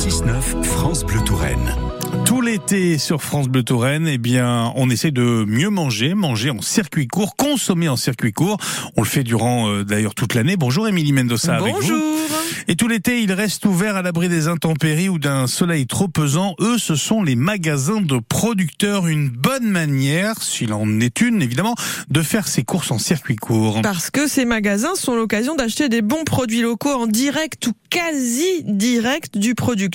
6-9 France Bleu Touraine. Tout l'été sur France Bleu Touraine, eh bien, on essaie de mieux manger, manger en circuit court, consommer en circuit court. On le fait durant euh, d'ailleurs toute l'année. Bonjour Émilie Mendoza avec vous. Bonjour. Et tout l'été, il reste ouvert à l'abri des intempéries ou d'un soleil trop pesant. Eux, ce sont les magasins de producteurs. Une bonne manière, s'il en est une évidemment, de faire ses courses en circuit court. Parce que ces magasins sont l'occasion d'acheter des bons produits locaux en direct ou quasi direct du producteur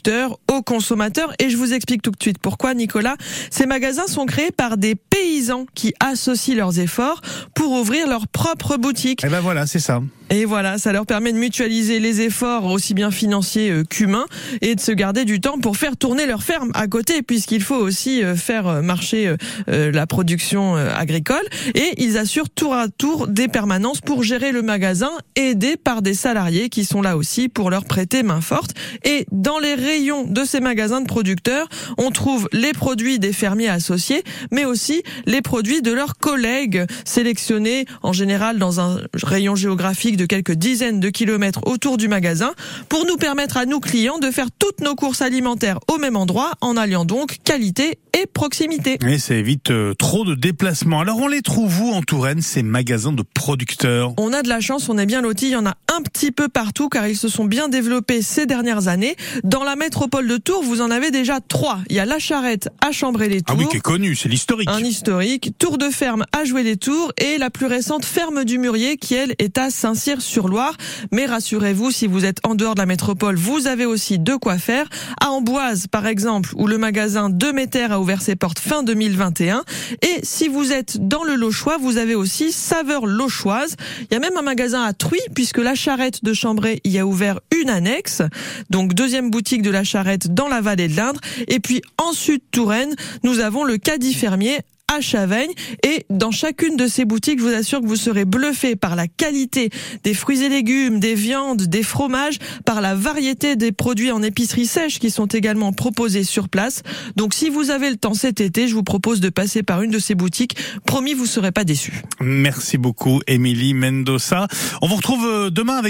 au consommateur. Et je vous explique tout de suite pourquoi, Nicolas. Ces magasins sont créés par des paysans qui associent leurs efforts pour ouvrir leur propre boutique. Et ben voilà, c'est ça. Et voilà, ça leur permet de mutualiser les efforts aussi bien financiers euh, qu'humains et de se garder du temps pour faire tourner leur ferme à côté puisqu'il faut aussi euh, faire euh, marcher la production agricole et ils assurent tour à tour des permanences pour gérer le magasin aidés par des salariés qui sont là aussi pour leur prêter main forte et dans les de ces magasins de producteurs, on trouve les produits des fermiers associés mais aussi les produits de leurs collègues sélectionnés en général dans un rayon géographique de quelques dizaines de kilomètres autour du magasin pour nous permettre à nous clients de faire toutes nos courses alimentaires au même endroit en alliant donc qualité et proximité. Et ça évite euh, trop de déplacements. Alors on les trouve où en Touraine, ces magasins de producteurs? On a de la chance, on est bien lotis, il y en a un petit peu partout car ils se sont bien développés ces dernières années. Dans la métropole de Tours, vous en avez déjà trois. Il y a La Charrette à Chambray-les-Tours. Ah oui, qui est connu, c'est l'historique. Un historique, Tour de Ferme à Jouer-les-Tours et la plus récente Ferme du Murier qui elle est à Saint-Cyr-sur-Loire. Mais rassurez-vous, si vous êtes en dehors de la métropole, vous avez aussi de quoi faire. À Amboise, par exemple, où le magasin de Méter a ouvert ses portes fin 2021. Et si vous êtes dans le Lochois, vous avez aussi Saveur Lochoise. Il y a même un magasin à Truy, puisque la Charrette de Chambray y a ouvert une annexe. Donc deuxième boutique de la Charrette dans la vallée de l'Indre. Et puis en Sud-Touraine, nous avons le Caddy Fermier à Chavaigne. Et dans chacune de ces boutiques, je vous assure que vous serez bluffé par la qualité des fruits et légumes, des viandes, des fromages, par la variété des produits en épicerie sèche qui sont également proposés sur place. Donc si vous avez le temps cet été, je vous propose de passer par une de ces boutiques. Promis, vous serez pas déçus. Merci beaucoup, Émilie Mendoza. On vous retrouve euh, demain avec